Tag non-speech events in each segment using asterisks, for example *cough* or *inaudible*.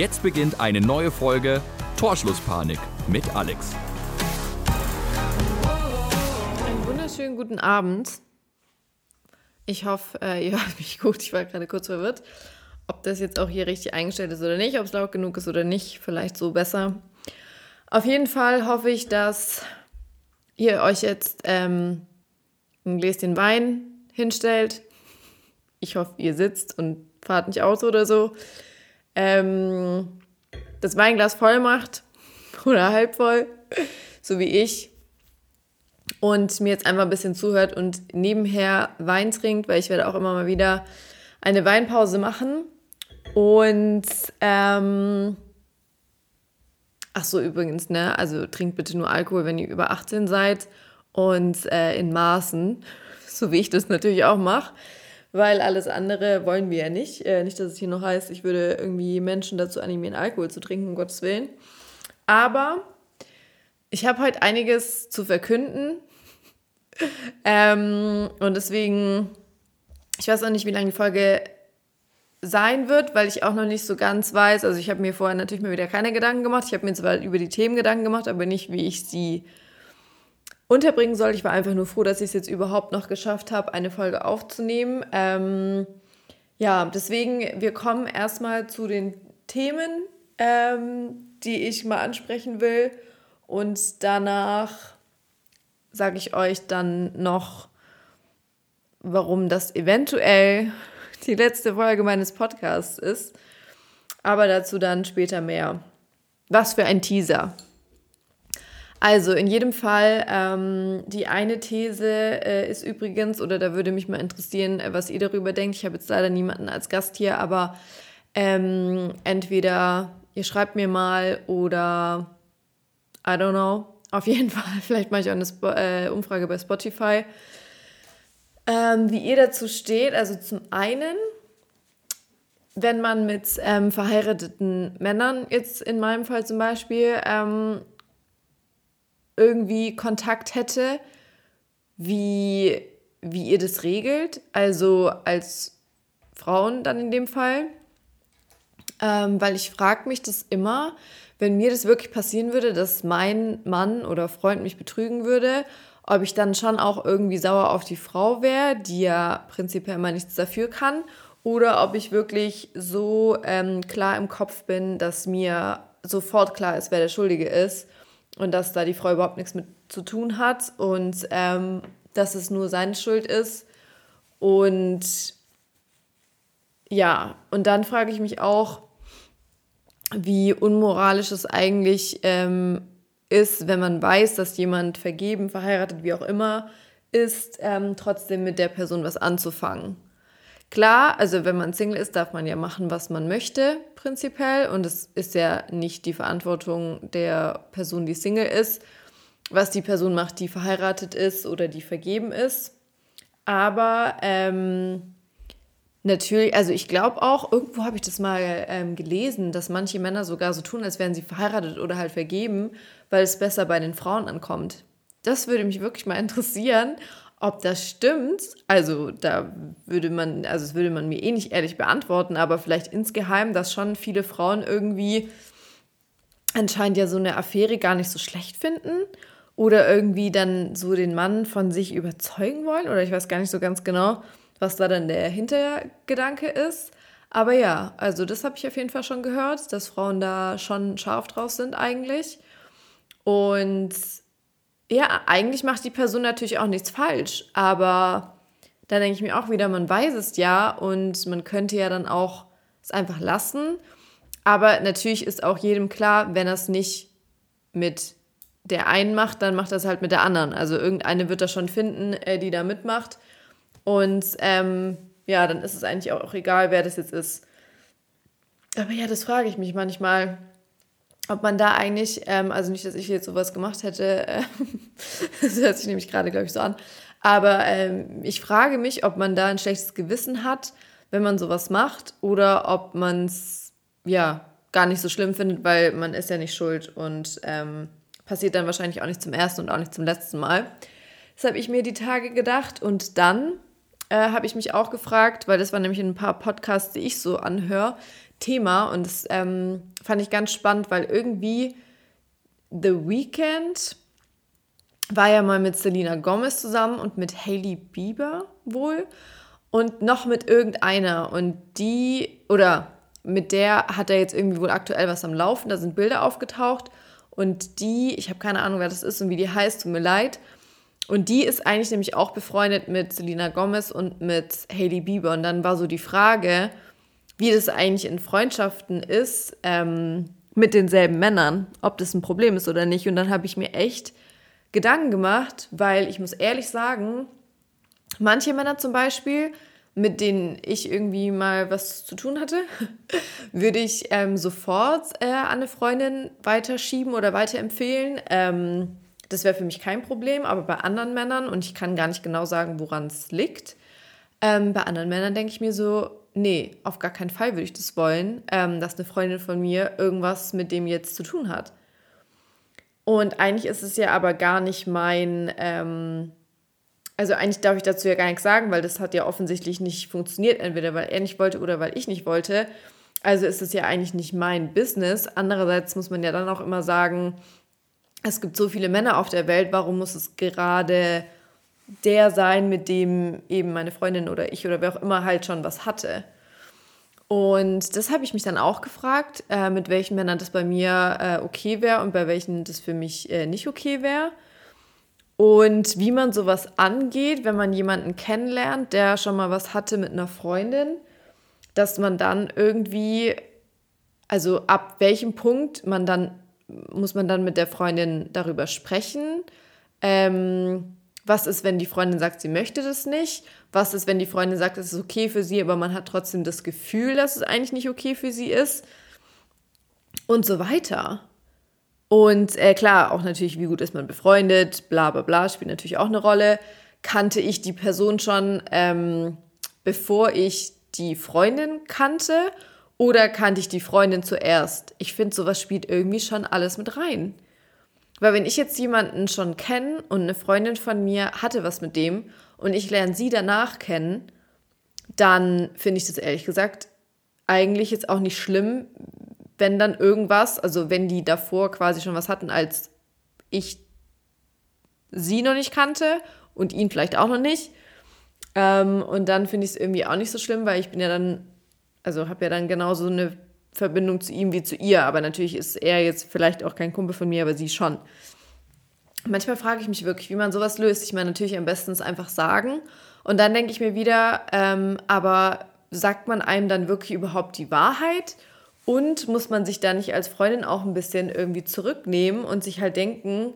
Jetzt beginnt eine neue Folge Torschlusspanik mit Alex. Einen wunderschönen guten Abend. Ich hoffe, äh, ihr *laughs* hört mich gut. Ich war gerade kurz verwirrt, ob das jetzt auch hier richtig eingestellt ist oder nicht, ob es laut genug ist oder nicht. Vielleicht so besser. Auf jeden Fall hoffe ich, dass ihr euch jetzt ähm, ein Gläschen Wein hinstellt. Ich hoffe, ihr sitzt und fahrt nicht aus oder so. Ähm, das Weinglas voll macht *laughs* oder halb voll, so wie ich. Und mir jetzt einfach ein bisschen zuhört und nebenher Wein trinkt, weil ich werde auch immer mal wieder eine Weinpause machen. Und ähm, ach so, übrigens, ne? Also trinkt bitte nur Alkohol, wenn ihr über 18 seid und äh, in Maßen, *laughs* so wie ich das natürlich auch mache, weil alles andere wollen wir ja nicht. Äh, nicht, dass es hier noch heißt, ich würde irgendwie Menschen dazu animieren, Alkohol zu trinken, um Gottes Willen. Aber ich habe heute einiges zu verkünden *laughs* ähm, und deswegen, ich weiß auch nicht, wie lange die Folge sein wird, weil ich auch noch nicht so ganz weiß. Also ich habe mir vorher natürlich mal wieder keine Gedanken gemacht. Ich habe mir zwar über die Themen Gedanken gemacht, aber nicht, wie ich sie unterbringen soll. Ich war einfach nur froh, dass ich es jetzt überhaupt noch geschafft habe, eine Folge aufzunehmen. Ähm, ja, deswegen, wir kommen erstmal zu den Themen, ähm, die ich mal ansprechen will. Und danach sage ich euch dann noch, warum das eventuell *laughs* die letzte Folge meines Podcasts ist. Aber dazu dann später mehr. Was für ein Teaser. Also in jedem Fall, ähm, die eine These äh, ist übrigens, oder da würde mich mal interessieren, äh, was ihr darüber denkt. Ich habe jetzt leider niemanden als Gast hier, aber ähm, entweder ihr schreibt mir mal oder I don't know. Auf jeden *laughs* Fall, vielleicht mache ich auch eine Sp äh, Umfrage bei Spotify, ähm, wie ihr dazu steht. Also zum einen, wenn man mit ähm, verheirateten Männern, jetzt in meinem Fall zum Beispiel, ähm, irgendwie Kontakt hätte, wie, wie ihr das regelt, also als Frauen dann in dem Fall. Ähm, weil ich frage mich das immer, wenn mir das wirklich passieren würde, dass mein Mann oder Freund mich betrügen würde, ob ich dann schon auch irgendwie sauer auf die Frau wäre, die ja prinzipiell mal nichts dafür kann, oder ob ich wirklich so ähm, klar im Kopf bin, dass mir sofort klar ist, wer der Schuldige ist und dass da die Frau überhaupt nichts mit zu tun hat und ähm, dass es nur seine Schuld ist. Und ja, und dann frage ich mich auch, wie unmoralisch es eigentlich ähm, ist, wenn man weiß, dass jemand vergeben, verheiratet, wie auch immer ist, ähm, trotzdem mit der Person was anzufangen. Klar, also wenn man Single ist, darf man ja machen, was man möchte, prinzipiell. Und es ist ja nicht die Verantwortung der Person, die Single ist, was die Person macht, die verheiratet ist oder die vergeben ist. Aber ähm, natürlich, also ich glaube auch, irgendwo habe ich das mal ähm, gelesen, dass manche Männer sogar so tun, als wären sie verheiratet oder halt vergeben, weil es besser bei den Frauen ankommt. Das würde mich wirklich mal interessieren, ob das stimmt, also da würde man, also das würde man mir eh nicht ehrlich beantworten, aber vielleicht insgeheim, dass schon viele Frauen irgendwie anscheinend ja so eine Affäre gar nicht so schlecht finden oder irgendwie dann so den Mann von sich überzeugen wollen oder ich weiß gar nicht so ganz genau, was da dann der Hintergedanke ist. Aber ja, also das habe ich auf jeden Fall schon gehört, dass Frauen da schon scharf drauf sind eigentlich. Und ja, eigentlich macht die Person natürlich auch nichts falsch, aber da denke ich mir auch wieder, man weiß es ja und man könnte ja dann auch es einfach lassen. Aber natürlich ist auch jedem klar, wenn er es nicht mit der einen macht, dann macht er es halt mit der anderen. Also irgendeine wird er schon finden, äh, die da mitmacht. Und ähm, ja, dann ist es eigentlich auch egal, wer das jetzt ist. Aber ja, das frage ich mich manchmal ob man da eigentlich, ähm, also nicht, dass ich jetzt sowas gemacht hätte, äh, *laughs* das hört sich nämlich gerade, glaube ich, so an, aber ähm, ich frage mich, ob man da ein schlechtes Gewissen hat, wenn man sowas macht, oder ob man es, ja, gar nicht so schlimm findet, weil man ist ja nicht schuld und ähm, passiert dann wahrscheinlich auch nicht zum ersten und auch nicht zum letzten Mal. Das habe ich mir die Tage gedacht und dann äh, habe ich mich auch gefragt, weil das waren nämlich ein paar Podcasts, die ich so anhöre, Thema und das ähm, fand ich ganz spannend, weil irgendwie The Weeknd war ja mal mit Selena Gomez zusammen und mit Hailey Bieber wohl und noch mit irgendeiner und die oder mit der hat er jetzt irgendwie wohl aktuell was am Laufen, da sind Bilder aufgetaucht und die, ich habe keine Ahnung, wer das ist und wie die heißt, tut mir leid. Und die ist eigentlich nämlich auch befreundet mit Selena Gomez und mit Hailey Bieber. Und dann war so die Frage, wie das eigentlich in Freundschaften ist ähm, mit denselben Männern, ob das ein Problem ist oder nicht. Und dann habe ich mir echt Gedanken gemacht, weil ich muss ehrlich sagen, manche Männer zum Beispiel, mit denen ich irgendwie mal was zu tun hatte, *laughs* würde ich ähm, sofort äh, an eine Freundin weiterschieben oder weiterempfehlen. Ähm, das wäre für mich kein Problem, aber bei anderen Männern, und ich kann gar nicht genau sagen, woran es liegt, ähm, bei anderen Männern denke ich mir so, nee, auf gar keinen Fall würde ich das wollen, ähm, dass eine Freundin von mir irgendwas mit dem jetzt zu tun hat. Und eigentlich ist es ja aber gar nicht mein, ähm, also eigentlich darf ich dazu ja gar nichts sagen, weil das hat ja offensichtlich nicht funktioniert, entweder weil er nicht wollte oder weil ich nicht wollte. Also ist es ja eigentlich nicht mein Business. Andererseits muss man ja dann auch immer sagen, es gibt so viele Männer auf der Welt, warum muss es gerade der sein, mit dem eben meine Freundin oder ich oder wer auch immer halt schon was hatte. Und das habe ich mich dann auch gefragt, äh, mit welchen Männern das bei mir äh, okay wäre und bei welchen das für mich äh, nicht okay wäre. Und wie man sowas angeht, wenn man jemanden kennenlernt, der schon mal was hatte mit einer Freundin, dass man dann irgendwie, also ab welchem Punkt man dann, muss man dann mit der Freundin darüber sprechen. Ähm, was ist, wenn die Freundin sagt, sie möchte das nicht? Was ist, wenn die Freundin sagt, es ist okay für sie, aber man hat trotzdem das Gefühl, dass es eigentlich nicht okay für sie ist? Und so weiter. Und äh, klar, auch natürlich, wie gut ist man befreundet, bla bla bla, spielt natürlich auch eine Rolle. Kannte ich die Person schon, ähm, bevor ich die Freundin kannte? Oder kannte ich die Freundin zuerst? Ich finde, sowas spielt irgendwie schon alles mit rein. Weil wenn ich jetzt jemanden schon kenne und eine Freundin von mir hatte was mit dem und ich lerne sie danach kennen, dann finde ich das ehrlich gesagt eigentlich jetzt auch nicht schlimm, wenn dann irgendwas, also wenn die davor quasi schon was hatten, als ich sie noch nicht kannte und ihn vielleicht auch noch nicht. Ähm, und dann finde ich es irgendwie auch nicht so schlimm, weil ich bin ja dann, also habe ja dann genauso eine Verbindung zu ihm wie zu ihr. Aber natürlich ist er jetzt vielleicht auch kein Kumpel von mir, aber sie schon. Manchmal frage ich mich wirklich, wie man sowas löst. Ich meine, natürlich am besten es einfach sagen. Und dann denke ich mir wieder, ähm, aber sagt man einem dann wirklich überhaupt die Wahrheit? Und muss man sich da nicht als Freundin auch ein bisschen irgendwie zurücknehmen und sich halt denken,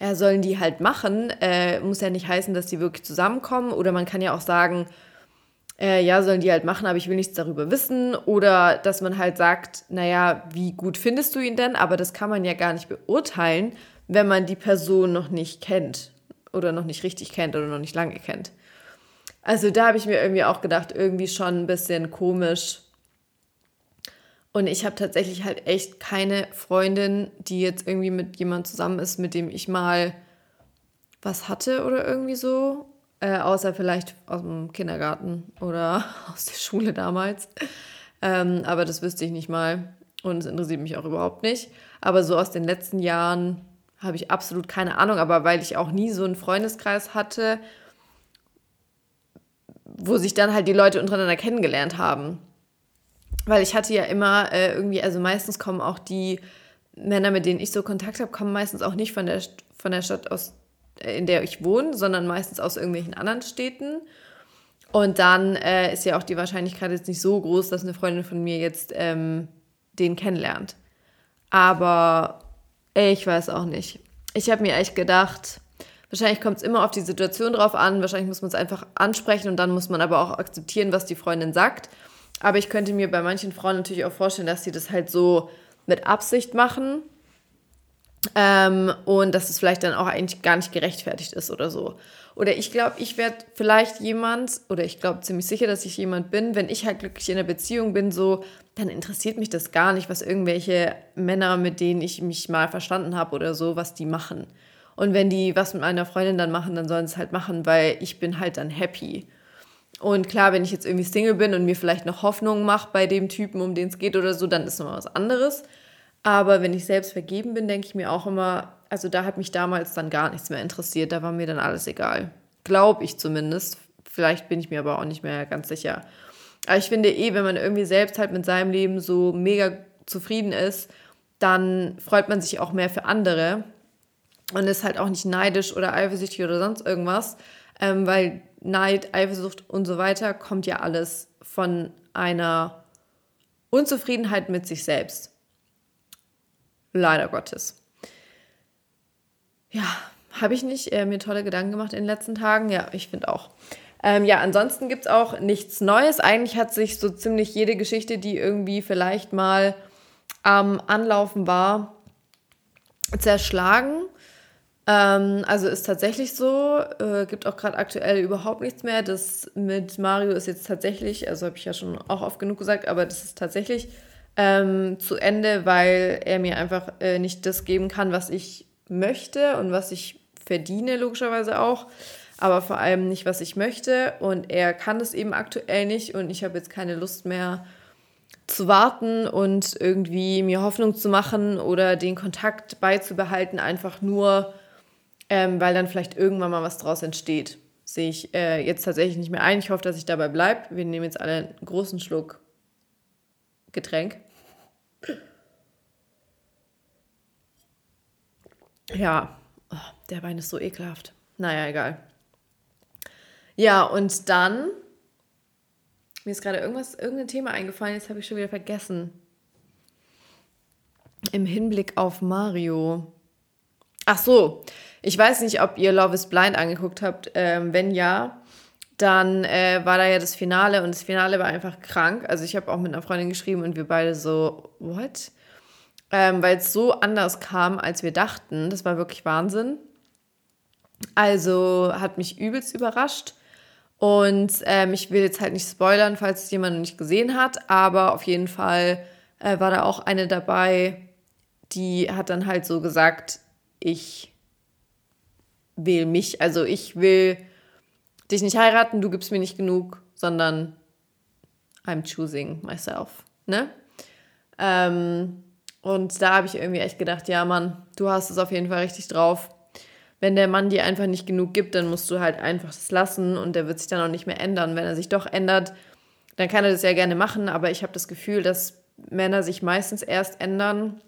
ja, sollen die halt machen? Äh, muss ja nicht heißen, dass die wirklich zusammenkommen. Oder man kann ja auch sagen, äh, ja, sollen die halt machen, aber ich will nichts darüber wissen. Oder dass man halt sagt, naja, wie gut findest du ihn denn? Aber das kann man ja gar nicht beurteilen, wenn man die Person noch nicht kennt oder noch nicht richtig kennt oder noch nicht lange kennt. Also da habe ich mir irgendwie auch gedacht, irgendwie schon ein bisschen komisch. Und ich habe tatsächlich halt echt keine Freundin, die jetzt irgendwie mit jemand zusammen ist, mit dem ich mal was hatte oder irgendwie so. Äh, außer vielleicht aus dem Kindergarten oder *laughs* aus der Schule damals. Ähm, aber das wüsste ich nicht mal und es interessiert mich auch überhaupt nicht. Aber so aus den letzten Jahren habe ich absolut keine Ahnung. Aber weil ich auch nie so einen Freundeskreis hatte, wo sich dann halt die Leute untereinander kennengelernt haben. Weil ich hatte ja immer äh, irgendwie, also meistens kommen auch die Männer, mit denen ich so Kontakt habe, kommen meistens auch nicht von der, von der Stadt aus in der ich wohne, sondern meistens aus irgendwelchen anderen Städten. Und dann äh, ist ja auch die Wahrscheinlichkeit jetzt nicht so groß, dass eine Freundin von mir jetzt ähm, den kennenlernt. Aber ich weiß auch nicht. Ich habe mir echt gedacht, wahrscheinlich kommt es immer auf die Situation drauf an. Wahrscheinlich muss man es einfach ansprechen und dann muss man aber auch akzeptieren, was die Freundin sagt. Aber ich könnte mir bei manchen Frauen natürlich auch vorstellen, dass sie das halt so mit Absicht machen ähm, und dass es vielleicht dann auch eigentlich gar nicht gerechtfertigt ist oder so. Oder ich glaube, ich werde vielleicht jemand, oder ich glaube ziemlich sicher, dass ich jemand bin, wenn ich halt glücklich in einer Beziehung bin, so, dann interessiert mich das gar nicht, was irgendwelche Männer, mit denen ich mich mal verstanden habe oder so, was die machen. Und wenn die was mit meiner Freundin dann machen, dann sollen sie es halt machen, weil ich bin halt dann happy. Und klar, wenn ich jetzt irgendwie Single bin und mir vielleicht noch Hoffnung mache bei dem Typen, um den es geht oder so, dann ist nochmal was anderes. Aber wenn ich selbst vergeben bin, denke ich mir auch immer, also da hat mich damals dann gar nichts mehr interessiert. Da war mir dann alles egal. Glaube ich zumindest. Vielleicht bin ich mir aber auch nicht mehr ganz sicher. Aber ich finde eh, wenn man irgendwie selbst halt mit seinem Leben so mega zufrieden ist, dann freut man sich auch mehr für andere und ist halt auch nicht neidisch oder eifersüchtig oder sonst irgendwas, ähm, weil Neid, Eifersucht und so weiter kommt ja alles von einer Unzufriedenheit mit sich selbst. Leider Gottes. Ja, habe ich nicht äh, mir tolle Gedanken gemacht in den letzten Tagen? Ja, ich finde auch. Ähm, ja, ansonsten gibt es auch nichts Neues. Eigentlich hat sich so ziemlich jede Geschichte, die irgendwie vielleicht mal am Anlaufen war, zerschlagen. Ähm, also ist tatsächlich so, äh, gibt auch gerade aktuell überhaupt nichts mehr. Das mit Mario ist jetzt tatsächlich, also habe ich ja schon auch oft genug gesagt, aber das ist tatsächlich ähm, zu Ende, weil er mir einfach äh, nicht das geben kann, was ich möchte und was ich verdiene, logischerweise auch aber vor allem nicht, was ich möchte. Und er kann das eben aktuell nicht und ich habe jetzt keine Lust mehr zu warten und irgendwie mir Hoffnung zu machen oder den Kontakt beizubehalten, einfach nur, ähm, weil dann vielleicht irgendwann mal was draus entsteht. Sehe ich äh, jetzt tatsächlich nicht mehr ein. Ich hoffe, dass ich dabei bleibe. Wir nehmen jetzt alle einen großen Schluck Getränk. Ja, oh, der Wein ist so ekelhaft. Naja, egal. Ja, und dann, mir ist gerade irgendwas, irgendein Thema eingefallen, jetzt habe ich schon wieder vergessen. Im Hinblick auf Mario. Ach so, ich weiß nicht, ob ihr Love is Blind angeguckt habt. Ähm, wenn ja, dann äh, war da ja das Finale und das Finale war einfach krank. Also ich habe auch mit einer Freundin geschrieben und wir beide so, what? Ähm, Weil es so anders kam, als wir dachten. Das war wirklich Wahnsinn. Also hat mich übelst überrascht. Und ähm, ich will jetzt halt nicht spoilern, falls es jemand noch nicht gesehen hat, aber auf jeden Fall äh, war da auch eine dabei, die hat dann halt so gesagt, ich will mich, also ich will dich nicht heiraten, du gibst mir nicht genug, sondern I'm choosing myself, ne? Ähm, und da habe ich irgendwie echt gedacht, ja Mann, du hast es auf jeden Fall richtig drauf wenn der Mann dir einfach nicht genug gibt, dann musst du halt einfach das lassen und der wird sich dann auch nicht mehr ändern. Wenn er sich doch ändert, dann kann er das ja gerne machen, aber ich habe das Gefühl, dass Männer sich meistens erst ändern,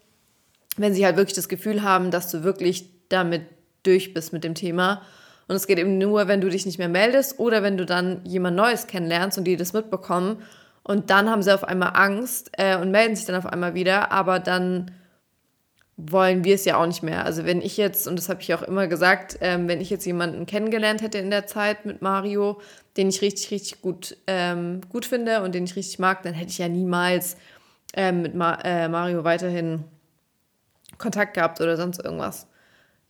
wenn sie halt wirklich das Gefühl haben, dass du wirklich damit durch bist mit dem Thema. Und es geht eben nur, wenn du dich nicht mehr meldest oder wenn du dann jemand Neues kennenlernst und die das mitbekommen. Und dann haben sie auf einmal Angst äh, und melden sich dann auf einmal wieder, aber dann wollen wir es ja auch nicht mehr. Also wenn ich jetzt, und das habe ich auch immer gesagt, ähm, wenn ich jetzt jemanden kennengelernt hätte in der Zeit mit Mario, den ich richtig, richtig gut, ähm, gut finde und den ich richtig mag, dann hätte ich ja niemals ähm, mit Ma äh, Mario weiterhin Kontakt gehabt oder sonst irgendwas.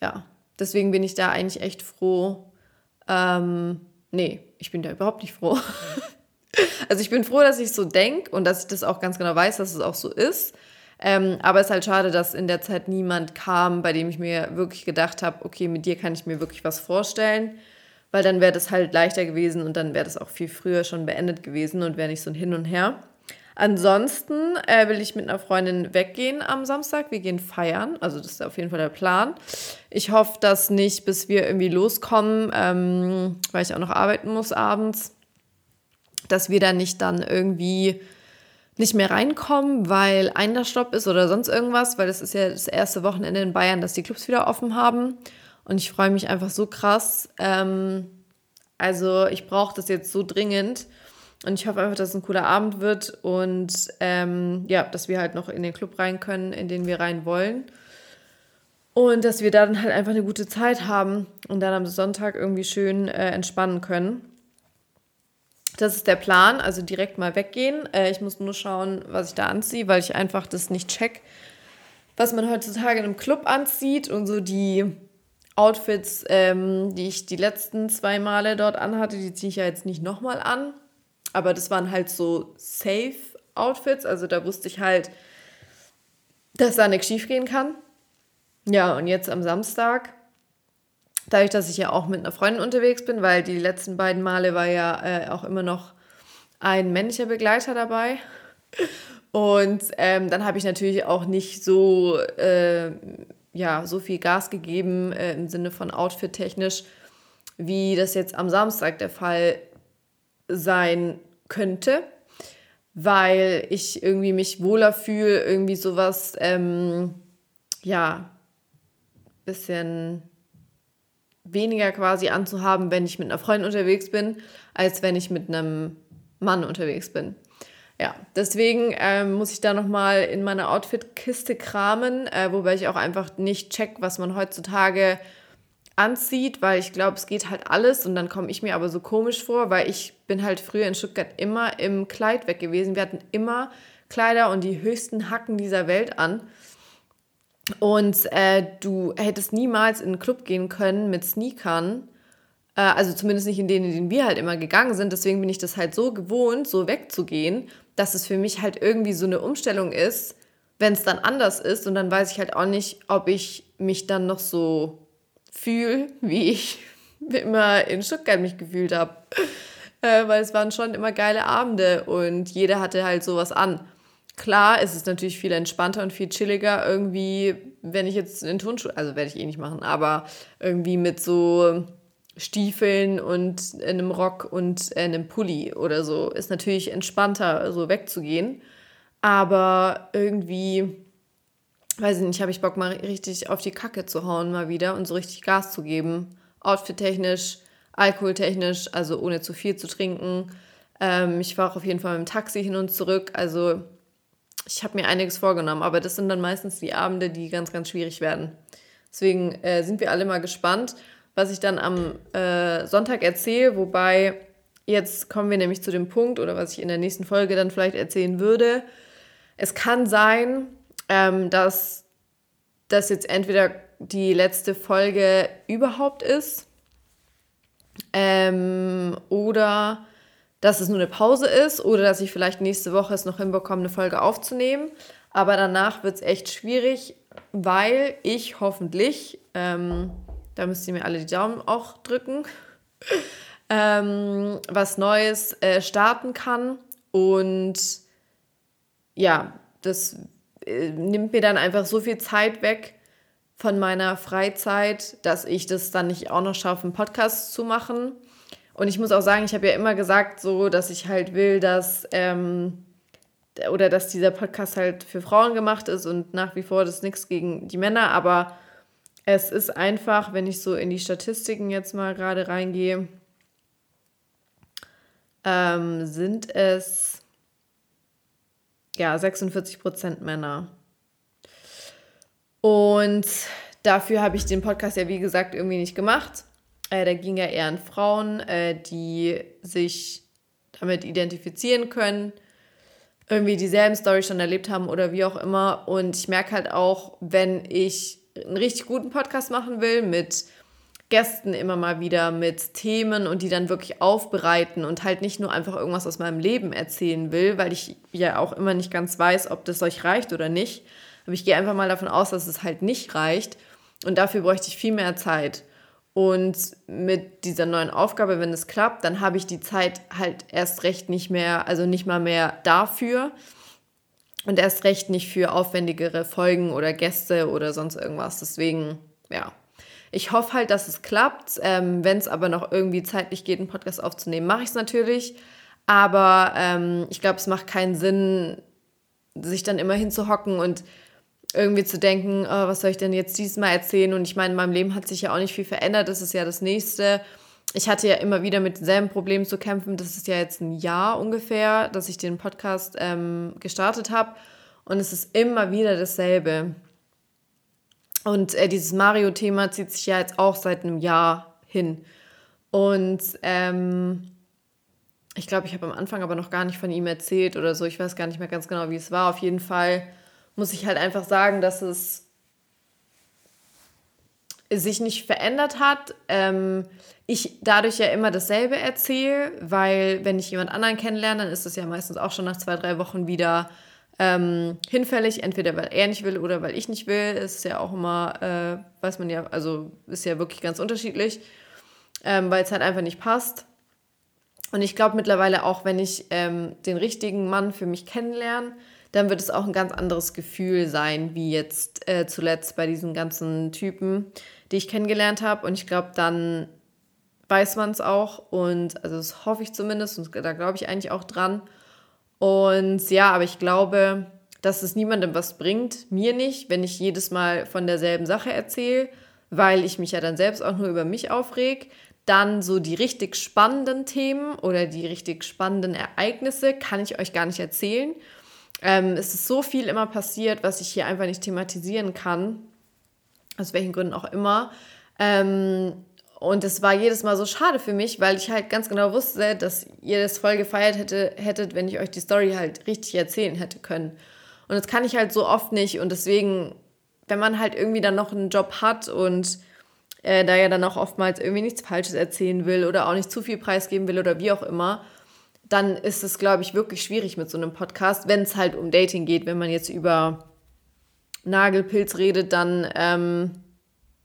Ja, deswegen bin ich da eigentlich echt froh. Ähm, nee, ich bin da überhaupt nicht froh. *laughs* also ich bin froh, dass ich so denke und dass ich das auch ganz genau weiß, dass es auch so ist. Ähm, aber es ist halt schade, dass in der Zeit niemand kam, bei dem ich mir wirklich gedacht habe, okay, mit dir kann ich mir wirklich was vorstellen, weil dann wäre das halt leichter gewesen und dann wäre das auch viel früher schon beendet gewesen und wäre nicht so ein Hin und Her. Ansonsten äh, will ich mit einer Freundin weggehen am Samstag. Wir gehen feiern. Also das ist auf jeden Fall der Plan. Ich hoffe, dass nicht, bis wir irgendwie loskommen, ähm, weil ich auch noch arbeiten muss abends, dass wir dann nicht dann irgendwie nicht mehr reinkommen, weil Einlassstopp ist oder sonst irgendwas, weil das ist ja das erste Wochenende in Bayern, dass die Clubs wieder offen haben. Und ich freue mich einfach so krass. Ähm, also ich brauche das jetzt so dringend. Und ich hoffe einfach, dass es ein cooler Abend wird und ähm, ja, dass wir halt noch in den Club rein können, in den wir rein wollen. Und dass wir dann halt einfach eine gute Zeit haben und dann am Sonntag irgendwie schön äh, entspannen können. Das ist der Plan, also direkt mal weggehen. Äh, ich muss nur schauen, was ich da anziehe, weil ich einfach das nicht check, was man heutzutage in einem Club anzieht und so die Outfits, ähm, die ich die letzten zwei Male dort anhatte, die ziehe ich ja jetzt nicht nochmal an. Aber das waren halt so Safe-Outfits, also da wusste ich halt, dass da nichts schief gehen kann. Ja, und jetzt am Samstag dadurch, dass ich ja auch mit einer Freundin unterwegs bin, weil die letzten beiden Male war ja äh, auch immer noch ein männlicher Begleiter dabei. Und ähm, dann habe ich natürlich auch nicht so, äh, ja, so viel Gas gegeben äh, im Sinne von Outfit technisch, wie das jetzt am Samstag der Fall sein könnte, weil ich irgendwie mich wohler fühle, irgendwie sowas, ähm, ja, bisschen weniger quasi anzuhaben, wenn ich mit einer Freundin unterwegs bin, als wenn ich mit einem Mann unterwegs bin. Ja, deswegen ähm, muss ich da nochmal in meiner Outfit-Kiste kramen, äh, wobei ich auch einfach nicht check, was man heutzutage anzieht, weil ich glaube, es geht halt alles und dann komme ich mir aber so komisch vor, weil ich bin halt früher in Stuttgart immer im Kleid weg gewesen. Wir hatten immer Kleider und die höchsten Hacken dieser Welt an. Und äh, du hättest niemals in einen Club gehen können mit Sneakern. Äh, also zumindest nicht in denen, in denen wir halt immer gegangen sind. Deswegen bin ich das halt so gewohnt, so wegzugehen, dass es für mich halt irgendwie so eine Umstellung ist, wenn es dann anders ist. Und dann weiß ich halt auch nicht, ob ich mich dann noch so fühle, wie ich *laughs* immer in Stuttgart mich gefühlt habe. Äh, weil es waren schon immer geile Abende und jeder hatte halt sowas an. Klar, es ist natürlich viel entspannter und viel chilliger irgendwie, wenn ich jetzt in Turnschuhe, also werde ich eh nicht machen, aber irgendwie mit so Stiefeln und einem Rock und einem Pulli oder so ist natürlich entspannter, so wegzugehen. Aber irgendwie weiß ich nicht, habe ich Bock mal richtig auf die Kacke zu hauen mal wieder und so richtig Gas zu geben. Outfit-technisch, alkoholtechnisch, also ohne zu viel zu trinken. Ähm, ich fahre auf jeden Fall mit dem Taxi hin und zurück. Also ich habe mir einiges vorgenommen, aber das sind dann meistens die Abende, die ganz, ganz schwierig werden. Deswegen äh, sind wir alle mal gespannt, was ich dann am äh, Sonntag erzähle. Wobei jetzt kommen wir nämlich zu dem Punkt oder was ich in der nächsten Folge dann vielleicht erzählen würde. Es kann sein, ähm, dass das jetzt entweder die letzte Folge überhaupt ist ähm, oder dass es nur eine Pause ist oder dass ich vielleicht nächste Woche es noch hinbekomme, eine Folge aufzunehmen. Aber danach wird es echt schwierig, weil ich hoffentlich, ähm, da müsst ihr mir alle die Daumen auch drücken, *laughs* ähm, was Neues äh, starten kann. Und ja, das äh, nimmt mir dann einfach so viel Zeit weg von meiner Freizeit, dass ich das dann nicht auch noch schaffe, einen Podcast zu machen. Und ich muss auch sagen, ich habe ja immer gesagt, so, dass ich halt will, dass ähm, oder dass dieser Podcast halt für Frauen gemacht ist und nach wie vor das nichts gegen die Männer, aber es ist einfach, wenn ich so in die Statistiken jetzt mal gerade reingehe, ähm, sind es ja, 46 Prozent Männer. Und dafür habe ich den Podcast ja, wie gesagt, irgendwie nicht gemacht. Äh, da ging ja eher an Frauen, äh, die sich damit identifizieren können, irgendwie dieselben Story schon erlebt haben oder wie auch immer. Und ich merke halt auch, wenn ich einen richtig guten Podcast machen will mit Gästen immer mal wieder mit Themen und die dann wirklich aufbereiten und halt nicht nur einfach irgendwas aus meinem Leben erzählen will, weil ich ja auch immer nicht ganz weiß, ob das euch reicht oder nicht. Aber ich gehe einfach mal davon aus, dass es halt nicht reicht und dafür bräuchte ich viel mehr Zeit. Und mit dieser neuen Aufgabe, wenn es klappt, dann habe ich die Zeit halt erst recht nicht mehr, also nicht mal mehr dafür und erst recht nicht für aufwendigere Folgen oder Gäste oder sonst irgendwas. Deswegen, ja, ich hoffe halt, dass es klappt. Ähm, Wenn es aber noch irgendwie zeitlich geht, einen Podcast aufzunehmen, mache ich es natürlich. Aber ähm, ich glaube, es macht keinen Sinn, sich dann immer hinzuhocken und irgendwie zu denken, oh, was soll ich denn jetzt diesmal erzählen? Und ich meine, in meinem Leben hat sich ja auch nicht viel verändert. Das ist ja das nächste. Ich hatte ja immer wieder mit denselben Problemen zu kämpfen. Das ist ja jetzt ein Jahr ungefähr, dass ich den Podcast ähm, gestartet habe. Und es ist immer wieder dasselbe. Und äh, dieses Mario-Thema zieht sich ja jetzt auch seit einem Jahr hin. Und ähm, ich glaube, ich habe am Anfang aber noch gar nicht von ihm erzählt oder so. Ich weiß gar nicht mehr ganz genau, wie es war. Auf jeden Fall muss ich halt einfach sagen, dass es sich nicht verändert hat. Ähm, ich dadurch ja immer dasselbe erzähle, weil wenn ich jemand anderen kennenlerne, dann ist das ja meistens auch schon nach zwei, drei Wochen wieder ähm, hinfällig, entweder weil er nicht will oder weil ich nicht will. Ist ja auch immer, äh, weiß man ja, also ist ja wirklich ganz unterschiedlich, ähm, weil es halt einfach nicht passt. Und ich glaube mittlerweile auch, wenn ich ähm, den richtigen Mann für mich kennenlerne, dann wird es auch ein ganz anderes Gefühl sein, wie jetzt äh, zuletzt bei diesen ganzen Typen, die ich kennengelernt habe. Und ich glaube, dann weiß man es auch. Und also das hoffe ich zumindest. Und da glaube ich eigentlich auch dran. Und ja, aber ich glaube, dass es niemandem was bringt, mir nicht, wenn ich jedes Mal von derselben Sache erzähle, weil ich mich ja dann selbst auch nur über mich aufreg. Dann so die richtig spannenden Themen oder die richtig spannenden Ereignisse kann ich euch gar nicht erzählen. Ähm, es ist so viel immer passiert, was ich hier einfach nicht thematisieren kann, aus welchen Gründen auch immer. Ähm, und es war jedes Mal so schade für mich, weil ich halt ganz genau wusste, dass ihr das voll gefeiert hätte, hättet, wenn ich euch die Story halt richtig erzählen hätte können. Und das kann ich halt so oft nicht. Und deswegen, wenn man halt irgendwie dann noch einen Job hat und äh, da ja dann auch oftmals irgendwie nichts Falsches erzählen will oder auch nicht zu viel preisgeben will oder wie auch immer, dann ist es, glaube ich, wirklich schwierig mit so einem Podcast, wenn es halt um Dating geht. Wenn man jetzt über Nagelpilz redet, dann, ähm,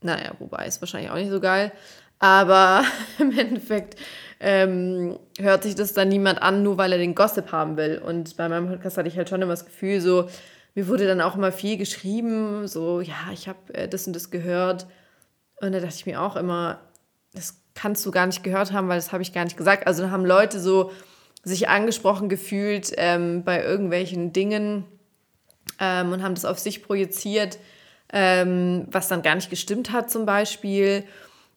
naja, wobei ist wahrscheinlich auch nicht so geil. Aber *laughs* im Endeffekt ähm, hört sich das dann niemand an, nur weil er den Gossip haben will. Und bei meinem Podcast hatte ich halt schon immer das Gefühl, so, mir wurde dann auch immer viel geschrieben, so, ja, ich habe äh, das und das gehört. Und da dachte ich mir auch immer, das kannst du gar nicht gehört haben, weil das habe ich gar nicht gesagt. Also da haben Leute so sich angesprochen gefühlt ähm, bei irgendwelchen Dingen ähm, und haben das auf sich projiziert, ähm, was dann gar nicht gestimmt hat zum Beispiel.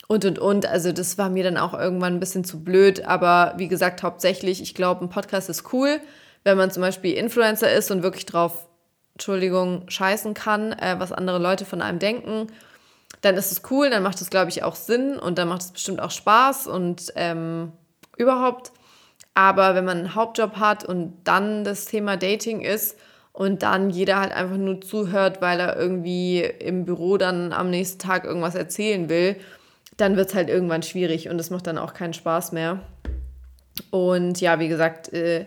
Und, und, und. Also das war mir dann auch irgendwann ein bisschen zu blöd. Aber wie gesagt, hauptsächlich, ich glaube, ein Podcast ist cool, wenn man zum Beispiel Influencer ist und wirklich drauf, Entschuldigung, scheißen kann, äh, was andere Leute von einem denken. Dann ist es cool, dann macht es, glaube ich, auch Sinn und dann macht es bestimmt auch Spaß und ähm, überhaupt. Aber wenn man einen Hauptjob hat und dann das Thema Dating ist und dann jeder halt einfach nur zuhört, weil er irgendwie im Büro dann am nächsten Tag irgendwas erzählen will, dann wird es halt irgendwann schwierig und es macht dann auch keinen Spaß mehr. Und ja, wie gesagt, äh,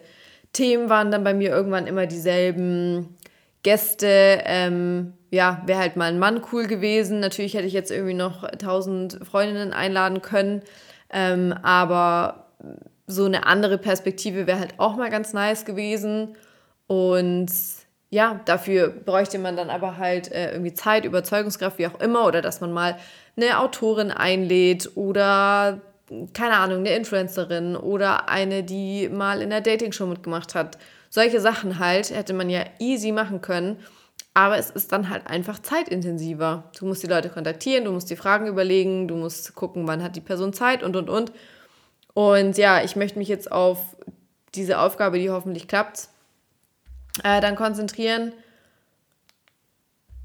Themen waren dann bei mir irgendwann immer dieselben. Gäste, ähm, ja, wäre halt mal ein Mann cool gewesen. Natürlich hätte ich jetzt irgendwie noch tausend Freundinnen einladen können, ähm, aber so eine andere Perspektive wäre halt auch mal ganz nice gewesen. Und ja, dafür bräuchte man dann aber halt äh, irgendwie Zeit, Überzeugungskraft, wie auch immer, oder dass man mal eine Autorin einlädt oder keine Ahnung, eine Influencerin oder eine, die mal in der Dating-Show mitgemacht hat. Solche Sachen halt hätte man ja easy machen können, aber es ist dann halt einfach zeitintensiver. Du musst die Leute kontaktieren, du musst die Fragen überlegen, du musst gucken, wann hat die Person Zeit und und und. Und ja, ich möchte mich jetzt auf diese Aufgabe, die hoffentlich klappt, äh, dann konzentrieren.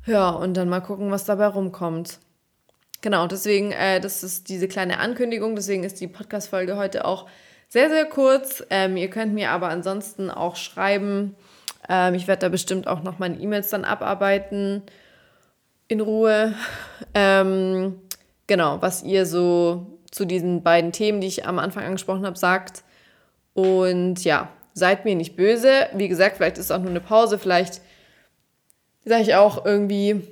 Ja, und dann mal gucken, was dabei rumkommt. Genau, deswegen, äh, das ist diese kleine Ankündigung, deswegen ist die Podcast-Folge heute auch sehr, sehr kurz. Ähm, ihr könnt mir aber ansonsten auch schreiben. Ähm, ich werde da bestimmt auch noch meine E-Mails dann abarbeiten in Ruhe. *laughs* Ähm, genau, was ihr so zu diesen beiden Themen, die ich am Anfang angesprochen habe, sagt. Und ja, seid mir nicht böse. Wie gesagt, vielleicht ist es auch nur eine Pause, vielleicht sage ich auch irgendwie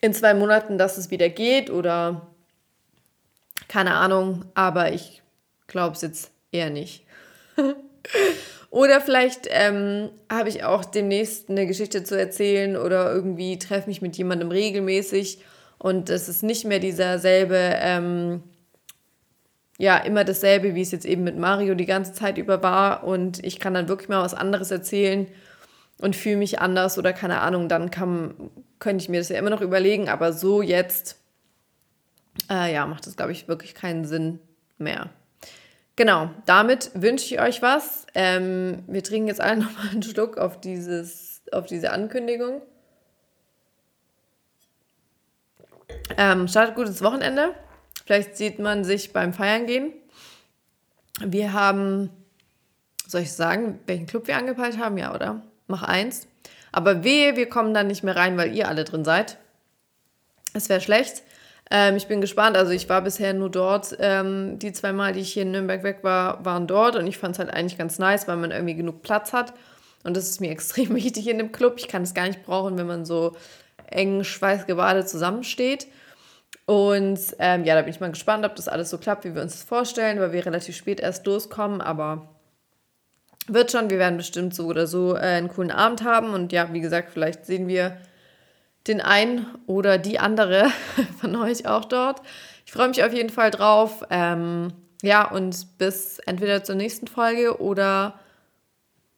in zwei Monaten, dass es wieder geht oder keine Ahnung, aber ich glaube es jetzt eher nicht. *laughs* oder vielleicht ähm, habe ich auch demnächst eine Geschichte zu erzählen oder irgendwie treffe mich mit jemandem regelmäßig und es ist nicht mehr dieser selbe, ähm, ja, immer dasselbe, wie es jetzt eben mit Mario die ganze Zeit über war und ich kann dann wirklich mal was anderes erzählen und fühle mich anders oder keine Ahnung, dann kann, könnte ich mir das ja immer noch überlegen, aber so jetzt, äh, ja, macht das, glaube ich, wirklich keinen Sinn mehr. Genau, damit wünsche ich euch was. Ähm, wir trinken jetzt alle *laughs* nochmal einen Schluck auf, dieses, auf diese Ankündigung. Ähm, startet gutes Wochenende. Vielleicht sieht man sich beim Feiern gehen. Wir haben, soll ich sagen, welchen Club wir angepeilt haben? Ja, oder? Mach eins. Aber wehe, wir kommen dann nicht mehr rein, weil ihr alle drin seid. Es wäre schlecht. Ähm, ich bin gespannt. Also ich war bisher nur dort. Ähm, die zwei Mal, die ich hier in Nürnberg weg war, waren dort. Und ich fand es halt eigentlich ganz nice, weil man irgendwie genug Platz hat. Und das ist mir *laughs* extrem wichtig in dem Club. Ich kann es gar nicht brauchen, wenn man so eng schweißgebadet zusammensteht. Und ähm, ja, da bin ich mal gespannt, ob das alles so klappt, wie wir uns das vorstellen, weil wir relativ spät erst loskommen. Aber wird schon, wir werden bestimmt so oder so äh, einen coolen Abend haben. Und ja, wie gesagt, vielleicht sehen wir den einen oder die andere *laughs* von euch auch dort. Ich freue mich auf jeden Fall drauf. Ähm, ja, und bis entweder zur nächsten Folge oder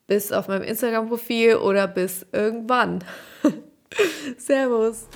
bis auf meinem Instagram-Profil oder bis irgendwann. *laughs* Servus.